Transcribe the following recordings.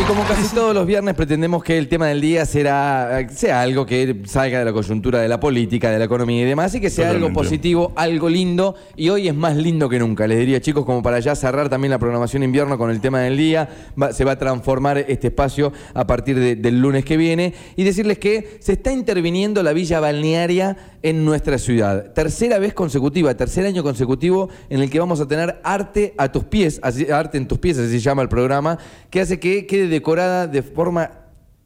y como casi todos los viernes pretendemos que el tema del día será, sea algo que salga de la coyuntura de la política, de la economía y demás, y que sea algo positivo, algo lindo, y hoy es más lindo que nunca. Les diría, chicos, como para ya cerrar también la programación invierno con el tema del día, va- se va a transformar este espacio a partir de- del lunes que viene, y decirles que se está interviniendo la villa balnearia en nuestra ciudad. Tercera vez consecutiva, tercer año consecutivo en el que vamos a tener arte a tus pies, así- arte en tus pies, así se llama el programa, que hace que quede decorada de forma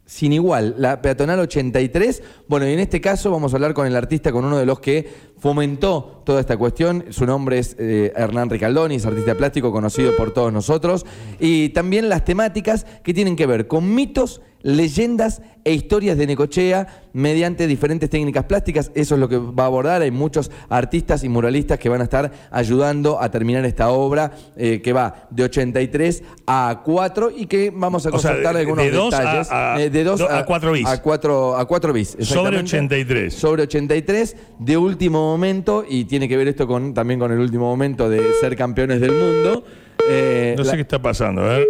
sin igual, la peatonal 83. Bueno, y en este caso vamos a hablar con el artista, con uno de los que fomentó toda esta cuestión. Su nombre es eh, Hernán Ricaldoni, es artista plástico conocido por todos nosotros. Y también las temáticas que tienen que ver con mitos, leyendas e historias de Necochea mediante diferentes técnicas plásticas. Eso es lo que va a abordar. Hay muchos artistas y muralistas que van a estar ayudando a terminar esta obra eh, que va de 83 a 4 y que vamos a O sea, consultar algunos de a- detalles. a- Eh, de dos do- a cuatro bis. A 4 a cuatro bis. Sobre exactamente. 83. Sobre 83 de último momento y tiene que ver esto con también con el último momento de ser campeones del mundo. Eh, No sé la- qué está pasando, a ver.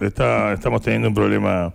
Está, estamos teniendo un problema.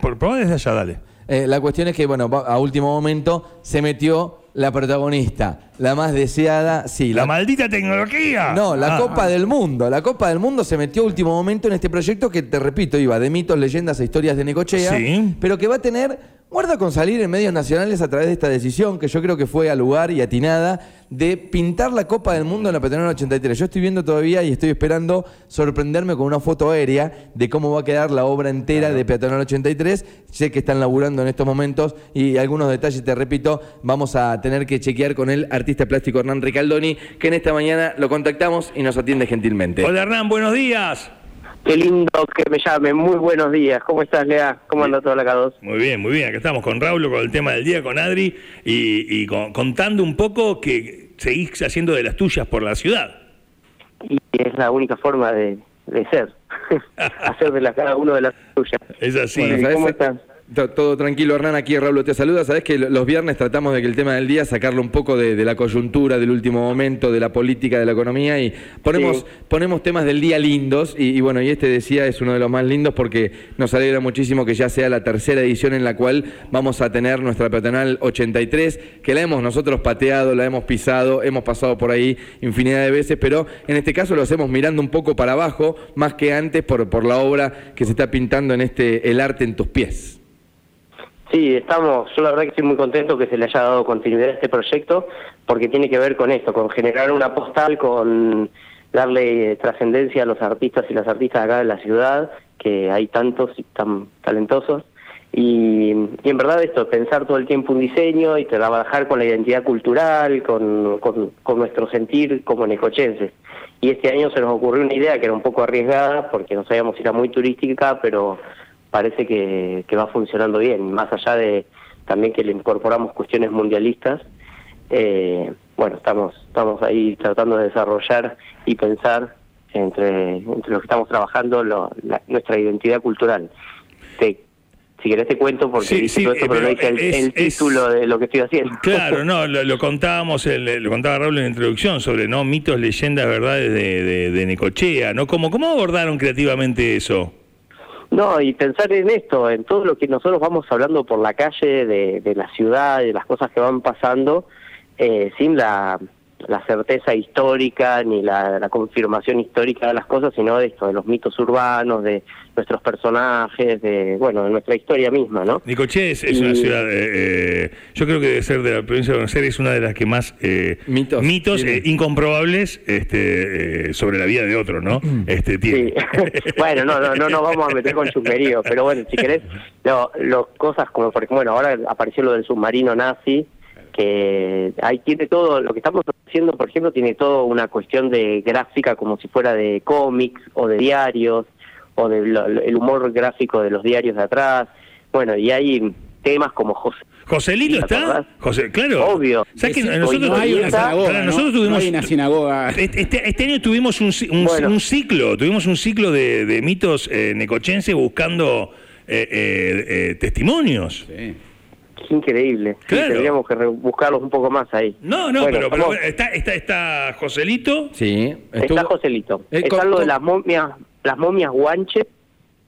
Por, desde allá, dale. Eh, la cuestión es que, bueno, a último momento se metió la protagonista, la más deseada, sí, La maldita tecnología. No, la Ah. Copa del Mundo. La Copa del Mundo se metió a último momento en este proyecto que, te repito, iba de mitos, leyendas e historias de Necochea, Sí. pero que va a tener, guarda con salir en medios nacionales a través de esta decisión, que yo creo que fue al lugar y atinada, de pintar la Copa del Mundo en la Peatonal 83. Yo estoy viendo todavía y estoy esperando sorprenderme con una foto aérea de cómo va a quedar la obra entera de Peatonal 83. Sé que están laburando en estos momentos y algunos detalles, te repito, vamos a tener que chequear con el artista plástico Hernán Ricaldoni, que en esta mañana lo contactamos y nos atiende gentilmente. Hola Hernán, buenos días. Qué lindo que me llame. Muy buenos días. ¿Cómo estás, Lea? ¿Cómo anda toda la K2? Muy bien, muy bien. Acá estamos con Raúl, con el tema del día, con Adri, y, y con- contando un poco que seguís haciendo de las tuyas por la ciudad. Y es la única forma de, de ser. Hacer de la cada uno de las suyas. Es así. ¿Cómo estás? To- Todo tranquilo, Hernán, aquí Raúl te saluda. Sabes que lo- los viernes tratamos de que el tema del día sacarlo un poco de, de la coyuntura, del último momento, de la política, de la economía y ponemos, Sí. ponemos temas del día lindos y, y bueno, y este decía es uno de los más lindos porque nos alegra muchísimo que ya sea la tercera edición en la cual vamos a tener nuestra peatonal 83, que la hemos nosotros pateado, la hemos pisado, hemos pasado por ahí infinidad de veces, pero en este caso lo hacemos mirando un poco para abajo, más que antes por, por la obra que se está pintando en este El arte en tus pies. Sí, estamos, yo la verdad que estoy muy contento que se le haya dado continuidad a este proyecto porque tiene que ver con esto, con generar una postal, con darle trascendencia a los artistas y las artistas acá de la ciudad, que hay tantos y tan talentosos. Y, y en verdad esto, pensar todo el tiempo un diseño y trabajar con la identidad cultural, con, con, con nuestro sentir como necochenses. Y este año se nos ocurrió una idea que era un poco arriesgada porque no sabíamos si era muy turística, pero parece que, que va funcionando bien, más allá de también que le incorporamos cuestiones mundialistas. eh, bueno, estamos estamos ahí tratando de desarrollar y pensar entre, entre los que estamos trabajando lo- la- nuestra identidad cultural. Te- si querés te cuento porque Sí, dice sí, todo esto, eh, pero no dice el, es- título de lo que estoy haciendo. Claro, no, lo, lo contábamos, el- lo contaba Raúl en la introducción sobre no mitos, leyendas, verdades de, de, de Necochea, ¿no? ¿Cómo, ¿Cómo abordaron creativamente eso? No, y pensar en esto, en todo lo que nosotros vamos hablando por la calle de, la ciudad, de las cosas que van pasando, eh, sin la, la certeza histórica ni la, la confirmación histórica de las cosas, sino de esto, de los mitos urbanos, de nuestros personajes, de, bueno, de nuestra historia misma, ¿no? Necochea es, es una ciudad, eh, eh, yo creo que debe ser de la provincia de Buenos Aires, es una de las que más eh, Mitos eh, incomprobables este, eh, sobre la vida de otro, ¿no? Este, Sí. tiene. bueno, no, no, no nos vamos a meter con chusmerío, pero bueno, si querés, lo, lo- cosas como, por ejemplo, bueno, ahora apareció lo del submarino nazi, que ahí tiene todo, lo que estamos haciendo, por ejemplo, tiene todo una cuestión de gráfica como si fuera de cómics o de diarios, o del humor gráfico de los diarios de atrás, bueno, y hay temas como José. Joselito ¿Te está? José, claro. Obvio. ¿Sabes que Sí, sí, nosotros, no hay una sinagoga, para ¿no? nosotros No tuvimos hay una sinagoga. Este, este año tuvimos un, ci- un, Bueno. un ciclo, tuvimos un ciclo de, de mitos eh, necochenses buscando eh, eh, eh, testimonios. Es increíble. Sí, tendríamos que buscarlos un poco más ahí. No, no, Bueno, pero, pero está, está, está Joselito. Sí. Está Joselito. Eh, Está con- lo de las momias, las momias guanche,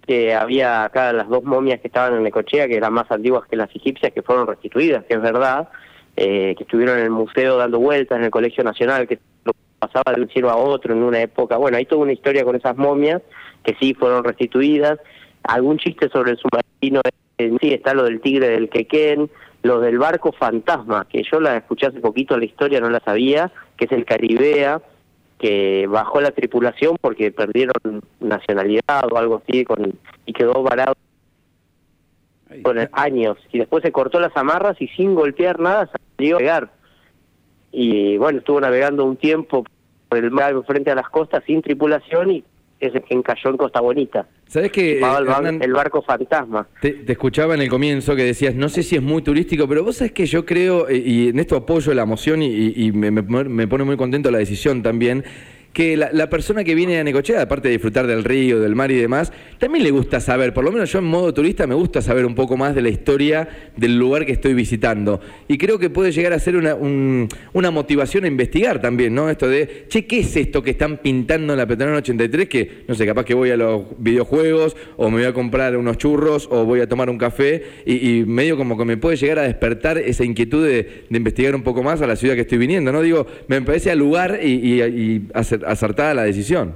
que había acá las dos momias que estaban en Necochea, que eran más antiguas que las egipcias, que fueron restituidas, que es verdad, eh, que estuvieron en el museo dando vueltas en el Colegio Nacional, que lo pasaba de un cielo a otro en una época. Bueno, hay toda una historia con esas momias, que sí fueron restituidas. Algún chiste sobre el submarino, sí, está lo del tigre del Quequén, lo del barco fantasma, que yo la escuché hace poquito la historia, no la sabía, que es el Caribea, que bajó la tripulación porque perdieron nacionalidad o algo así con, y quedó varado con años. Y después se cortó las amarras y sin golpear nada salió a pegar y bueno estuvo navegando un tiempo por el mar frente a las costas sin tripulación y ese que encalló en Costa Bonita. ¿Sabés que el, bar- Hernán, el barco fantasma. Te, te escuchaba en el comienzo que decías, no sé si es muy turístico, pero vos sabés que yo creo, eh, y en esto apoyo la moción y, y- y me, me- me pone muy contento la decisión también, que la, persona que viene a Necochea, aparte de disfrutar del río, del mar y demás, también le gusta saber, por lo menos yo en modo turista me gusta saber un poco más de la historia del lugar que estoy visitando. Y creo que puede llegar a ser una, un- una motivación a investigar también, ¿no? Esto de, che, ¿qué es esto que están pintando en la Peatonal 83? Que, no sé, capaz que voy a los videojuegos o me voy a comprar unos churros o voy a tomar un café y, medio como que me puede llegar a despertar esa inquietud de, investigar un poco más a la ciudad que estoy viniendo, ¿no? Digo, me parece al lugar y, y- y acer- acertada la decisión.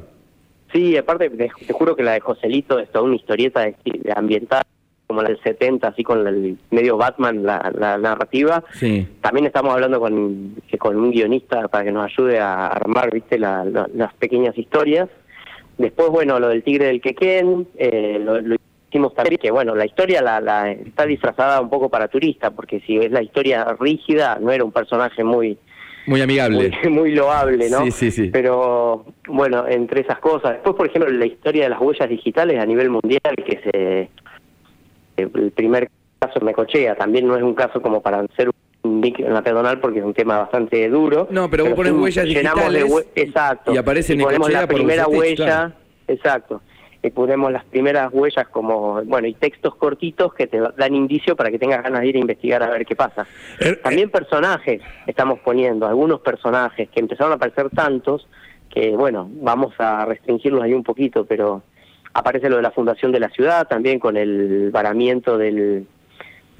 Sí, aparte, te, te juro que la de Joselito es toda una historieta de, de ambiental, como la del 70, así con el medio Batman, la, la narrativa. Sí. También estamos hablando con, con un guionista para que nos ayude a armar, viste, la- la- las pequeñas historias. Después, bueno, lo del tigre del Quequén, eh, lo, lo hicimos también, que bueno, la historia la, la- está disfrazada un poco para turista, porque si es la historia rígida, no era un personaje muy Muy amigable. muy, muy loable, ¿no? Sí, sí, sí. Pero bueno, entre esas cosas. Después, por ejemplo, la historia de las huellas digitales a nivel mundial, que se el primer caso en Necochea, también no es un caso como para hacer un en la pedonal porque es un tema bastante duro. No, pero vos pones huellas de digitales hue- exacto. y aparece ponemos la primera huella, claro. exacto. Y ponemos las primeras huellas como, bueno, y textos cortitos que te dan indicio para que tengas ganas de ir a investigar a ver qué pasa. Er- También personajes estamos poniendo, algunos personajes que empezaron a aparecer tantos que, bueno, vamos a restringirlos ahí un poquito, pero aparece lo de la fundación de la ciudad también con el varamiento del,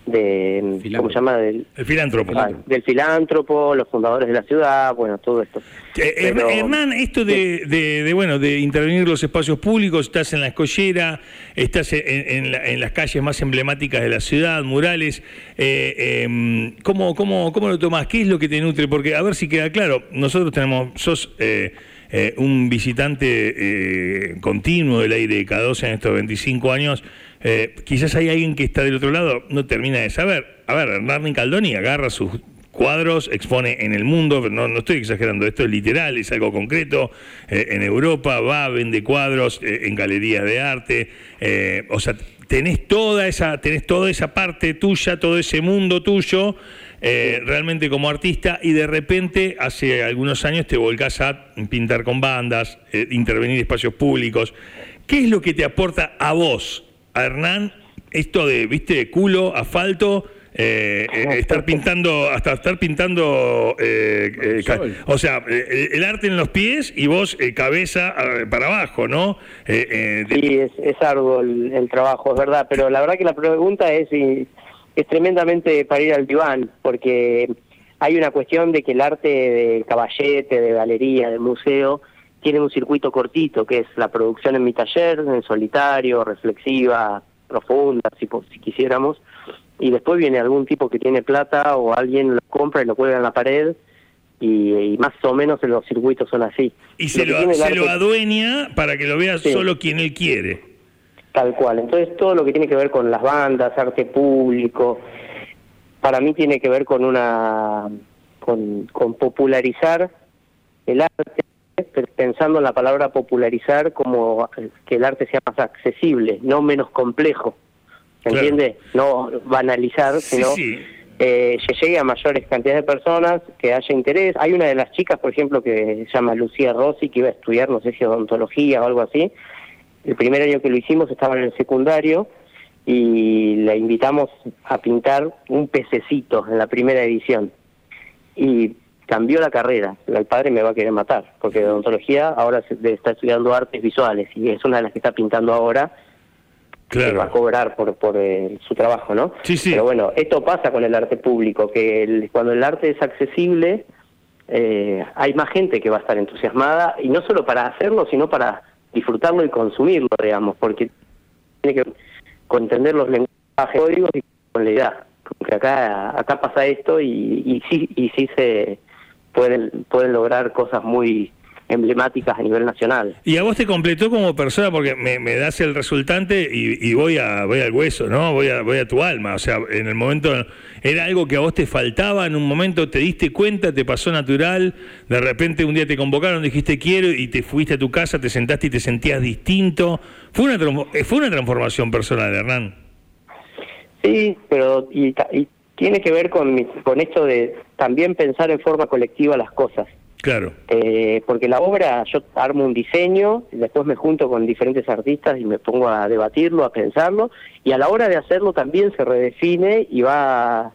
de, ¿cómo se llama? Del, El filántropo. ah, del filántropo, los fundadores de la ciudad, bueno, todo esto. Eh, Pero- Hernán, esto de, de- de, bueno de intervenir los espacios públicos, estás en la escollera, estás en, en la- en las calles más emblemáticas de la ciudad, murales, eh, em, ¿cómo, cómo, ¿cómo lo tomás? ¿Qué es lo que te nutre? Porque a ver si queda claro, nosotros tenemos, sos eh, eh, un visitante eh, continuo del aire de K12 en estos 25 años, eh, quizás hay alguien que está del otro lado, no termina de saber. A ver, Hernán Caldoni agarra sus cuadros, expone en el mundo, no, no estoy exagerando, esto es literal, es algo concreto, eh, en Europa va, vende cuadros eh, en galerías de arte, o sea, tenés toda esa, tenés toda esa parte tuya, todo ese mundo tuyo, realmente como artista, y de repente hace algunos años te volcás a pintar con bandas, intervenir en espacios públicos. ¿Qué es lo que te aporta a vos, a Hernán, esto de, viste, culo, asfalto, eh, eh, estar pintando, hasta estar pintando, eh, eh, o sea, eh, el arte en los pies y vos eh, cabeza para abajo, ¿no? Eh, eh, Sí, es, es arduo el, el trabajo, es verdad, pero la verdad que la pregunta es, y- es tremendamente para ir al diván, porque hay una cuestión de que el arte de caballete, de galería, de museo, tiene un circuito cortito, que es la producción en mi taller, en solitario, reflexiva, profunda, si, si quisiéramos, y después viene algún tipo que tiene plata o alguien lo compra y lo cuelga en la pared, y, y más o menos los circuitos son así. y se lo, se arte- lo adueña para que lo vea Sí. solo quien él quiere. Tal cual. Entonces todo lo que tiene que ver con las bandas, arte público, para mí tiene que ver con una con, con popularizar el arte, pensando en la palabra popularizar como que el arte sea más accesible, no menos complejo. ¿Se Claro. entiende? No banalizar, Sí, sino sí. eh, que llegue a mayores cantidades de personas, que haya interés. Hay una de las chicas, por ejemplo, que se llama Lucía Rossi, que iba a estudiar, no sé si odontología o algo así. El primer año que lo hicimos estaba en el secundario y la invitamos a pintar un pececito en la primera edición. Y cambió la carrera. El padre me va a querer matar, porque de odontología ahora se- está estudiando artes visuales y es una de las que está pintando ahora. Claro. Que va a cobrar por, por eh, su trabajo, ¿no? Sí, sí. Pero bueno, esto pasa con el arte público, que el- cuando el arte es accesible, eh, hay más gente que va a estar entusiasmada, y no solo para hacerlo, sino para disfrutarlo y consumirlo, digamos, porque tiene que con entender los lenguajes códigos y con la edad. Porque acá, acá pasa esto y, y sí, y sí se pueden, pueden lograr cosas muy emblemáticas a nivel nacional. Y a vos te completó como persona porque me, me das el resultante y, y voy a voy al hueso, ¿no? Voy a voy a tu alma, o sea, en el momento era algo que a vos te faltaba, en un momento te diste cuenta, te pasó natural, de repente un día te convocaron, dijiste quiero y te fuiste a tu casa, te sentaste y te sentías distinto. Fue una fue una transformación personal, Hernán. Sí, pero y, y tiene que ver con, mi- con esto de también pensar en forma colectiva las cosas. Claro. Eh, porque la obra, yo armo un diseño, y después me junto con diferentes artistas y me pongo a debatirlo, a pensarlo, y a la hora de hacerlo también se redefine y va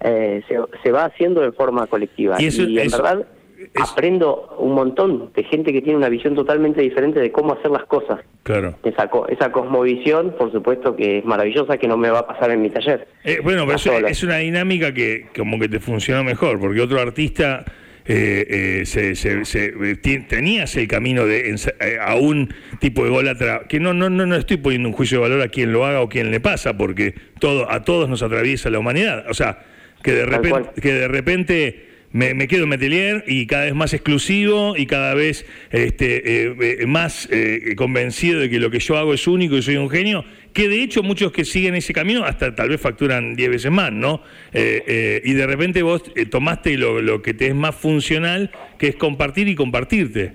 eh, se, se va haciendo de forma colectiva. Y eso- en eso- verdad es- aprendo un montón de gente que tiene una visión totalmente diferente de cómo hacer las cosas. Claro. Esa, co- esa cosmovisión, por supuesto que es maravillosa, que no me va a pasar en mi taller. Eh, bueno, pero es una dinámica que como que te funcionó mejor, porque otro artista eh, eh, se, se- se- eh, tenías el camino de eh, a un tipo de golatra, que no, no, no, no estoy poniendo un juicio de valor a quien lo haga o quien le pasa, porque todo, a todos nos atraviesa la humanidad. O sea, que de Tal repente, cual. que de repente me, me quedo en Metelier y cada vez más exclusivo y cada vez este, eh, eh, más eh, convencido de que lo que yo hago es único y soy un genio, que de hecho muchos que siguen ese camino hasta tal vez facturan 10 veces más, ¿no? Y de repente vos tomaste lo, lo que te es más funcional, que es compartir y compartirte.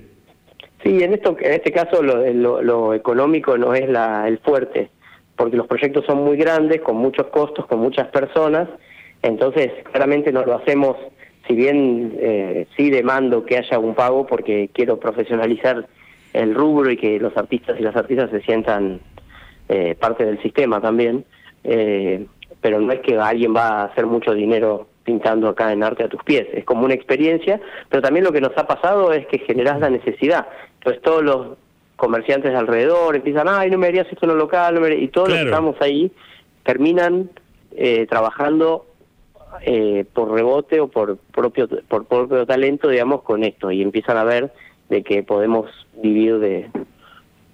Sí, en esto, en este caso lo económico no es la, el fuerte, porque los proyectos son muy grandes, con muchos costos, con muchas personas, entonces claramente no lo hacemos, si bien eh, sí demando que haya un pago porque quiero profesionalizar el rubro y que los artistas y las artistas se sientan eh, parte del sistema también, eh, pero no es que alguien va a hacer mucho dinero pintando acá en arte a tus pies, es como una experiencia, pero también lo que nos ha pasado es que generás la necesidad, entonces todos los comerciantes de alrededor empiezan, ay, no me harías esto en el local, no me harías-". y todos los que estamos ahí terminan eh, trabajando eh, por rebote o por propio por propio talento, digamos, con esto y empiezan a ver de que podemos vivir de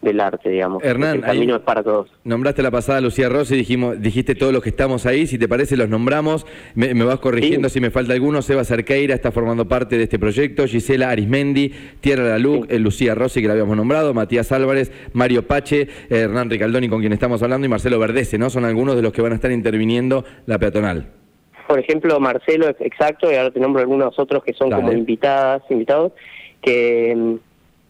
del arte, digamos. Hernán, el camino ahí- es para todos. Nombraste la pasada a Lucía Rossi, dijimos, dijiste todos los que estamos ahí, si te parece los nombramos, me, me vas corrigiendo Sí. si me falta alguno, Seba Cerqueira está formando parte de este proyecto, Gisela Arismendi, Tierra Laluc, Sí. eh, Lucía Rossi que la habíamos nombrado, Matías Álvarez, Mario Pache, eh, Hernán Ricaldoni con quien estamos hablando y Marcelo Verdece, ¿no? Son algunos de los que van a estar interviniendo la peatonal. Por ejemplo, Marcelo, es exacto, y ahora te nombro algunos otros que son Dale. como invitadas, invitados, que, mm,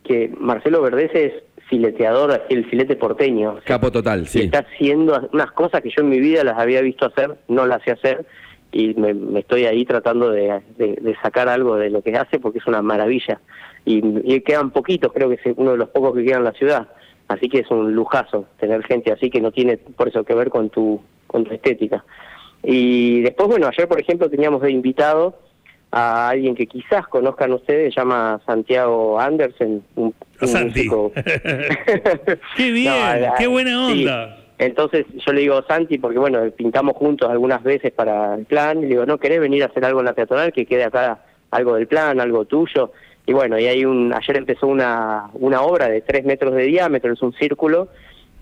que Marcelo Verdez es fileteador, el filete porteño. Capo total, sí. está haciendo unas cosas que yo en mi vida las había visto hacer, no las sé hacer, y me, me estoy ahí tratando de, de- de sacar algo de lo que hace porque es una maravilla. Y, y quedan poquitos, creo que es uno de los pocos que quedan en la ciudad. Así que es un lujazo tener gente así que no tiene por eso que ver con tu, con tu estética. Y después, bueno, ayer por ejemplo teníamos de invitado a alguien que quizás conozcan ustedes, se llama Santiago Andersen, un, un Santi. músico. Qué bien, la- qué buena sí. onda. Entonces yo le digo, Santi, porque bueno, pintamos juntos algunas veces para el plan, y le digo, ¿no querés venir a hacer algo en la peatonal que quede acá algo del plan, algo tuyo? Y bueno, y hay un, ayer empezó una, una obra de tres metros de diámetro, es un círculo,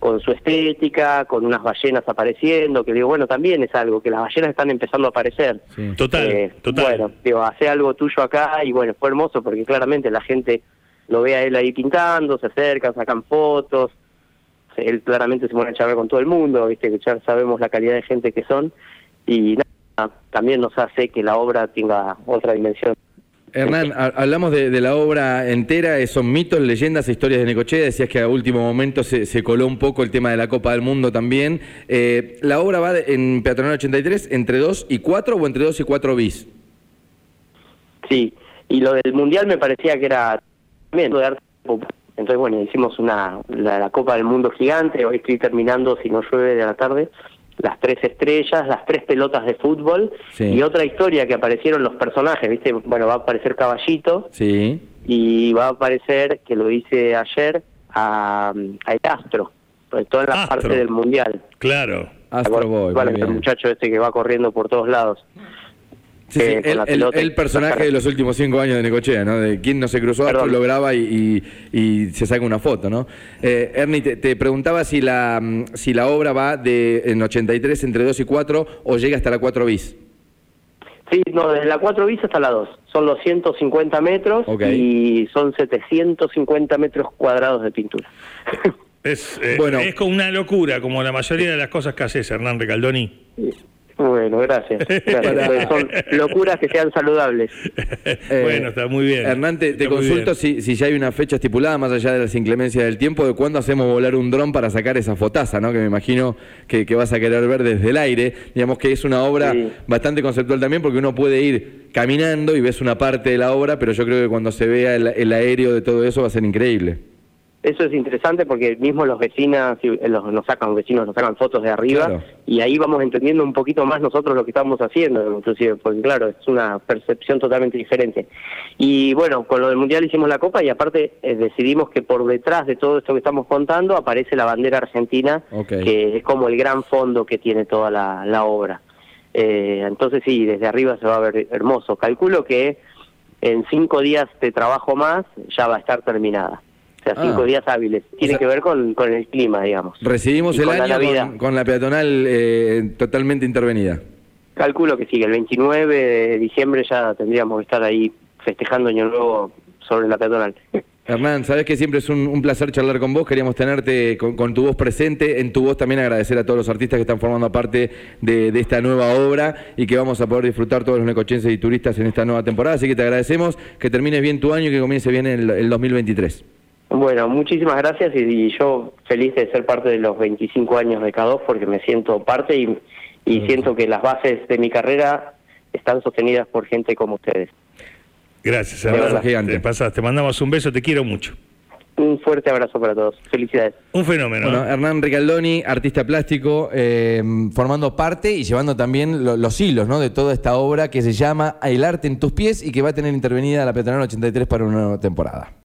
con su estética, con unas ballenas apareciendo, que digo, bueno, también es algo, que las ballenas están empezando a aparecer. Sí. Total, Eh, total. Bueno, digo, hace algo tuyo acá y bueno, fue hermoso porque claramente la gente lo ve a él ahí pintando, se acercan, sacan fotos, él claramente se pone a charlar con todo el mundo, viste que ya sabemos la calidad de gente que son y nada, también nos hace que la obra tenga otra dimensión. Hernán, ha- hablamos de, de la obra entera, eh, son mitos, leyendas historias de Necochea. Decías que a último momento se, se coló un poco el tema de la Copa del Mundo también. Eh, ¿La obra va en Peatonal 83 entre 2 y 4 o entre 2 y 4 bis? Sí, y lo del mundial me parecía que era también Entonces, bueno, hicimos una la Copa del Mundo gigante, hoy estoy terminando, si no llueve de la tarde, las tres estrellas, las tres pelotas de fútbol Sí. y otra historia que aparecieron los personajes, ¿viste? Bueno, va a aparecer Caballito Sí. y va a aparecer, que lo hice ayer, a, a El Astro, sobre todo en la Astro. parte del Mundial. Claro. Astro Boy, Bueno, muy el muchacho este que va corriendo por todos lados. Sí, sí, eh, el, personaje de los últimos cinco años de Necochea, ¿no? De quién no se cruzó, Perdón. lo graba y, y- y se saca una foto, ¿no? Eh, Ernie, te, te preguntaba si la, mm, si la obra va de en 83 entre 2 y 4 o llega hasta la 4 bis. Sí, no, desde la 4 bis hasta la 2. Son los 150 metros y son 750 metros cuadrados de pintura. Es, eh, Bueno. es como una locura, como la mayoría de las cosas que haces, Hernán Recaldoni. Bueno, gracias. Son locuras que sean saludables. Eh, bueno, está muy bien. Hernán, te, consulto si, si ya hay una fecha estipulada, más allá de las inclemencias del tiempo, de cuándo hacemos volar un dron para sacar esa fotaza, ¿no? Que me imagino que, que vas a querer ver desde el aire. Digamos que es una obra Sí. bastante conceptual también, porque uno puede ir caminando y ves una parte de la obra, pero yo creo que cuando se vea el, el aéreo de todo eso va a ser increíble. Eso es interesante porque mismo los vecinos eh, los, nos sacan vecinos nos sacan fotos de arriba Claro. y ahí vamos entendiendo un poquito más nosotros lo que estamos haciendo, inclusive, porque claro, es una percepción totalmente diferente. Y bueno, con lo del Mundial hicimos la Copa y aparte eh, decidimos que por detrás de todo esto que estamos contando aparece la bandera argentina, que es como el gran fondo que tiene toda la, la obra. Eh, entonces sí, desde arriba se va a ver hermoso. Calculo que en cinco días de trabajo más ya va a estar terminada. O sea, Ah. cinco días hábiles. Tiene sea- que ver con, con el clima, digamos. Recibimos Y el con año con, con la peatonal eh, totalmente intervenida. Calculo que sí, que el 29 de diciembre ya tendríamos que estar ahí festejando Año Nuevo sobre la peatonal. Hernán, sabes que siempre es un, un placer charlar con vos. Queríamos tenerte con, con tu voz presente. En tu voz también agradecer a todos los artistas que están formando parte de, de esta nueva obra y que vamos a poder disfrutar todos los necochenses y turistas en esta nueva temporada. Así que te agradecemos que termines bien tu año y que comience bien el, el 2023. Bueno, muchísimas gracias y, y yo feliz de ser parte de los 25 años de K2 porque me siento parte y, y siento que las bases de mi carrera están sostenidas por gente como ustedes. Gracias, Abrazo gigante. Te pasas, te mandamos un beso, te quiero mucho. Un fuerte abrazo para todos. Felicidades. Un fenómeno. Bueno, ¿eh? Hernán Ricaldoni, artista plástico, eh, formando parte y llevando también lo- los hilos ¿no? de toda esta obra que se llama El arte en tus pies y que va a tener intervenida la Peatonal 83 para una nueva temporada.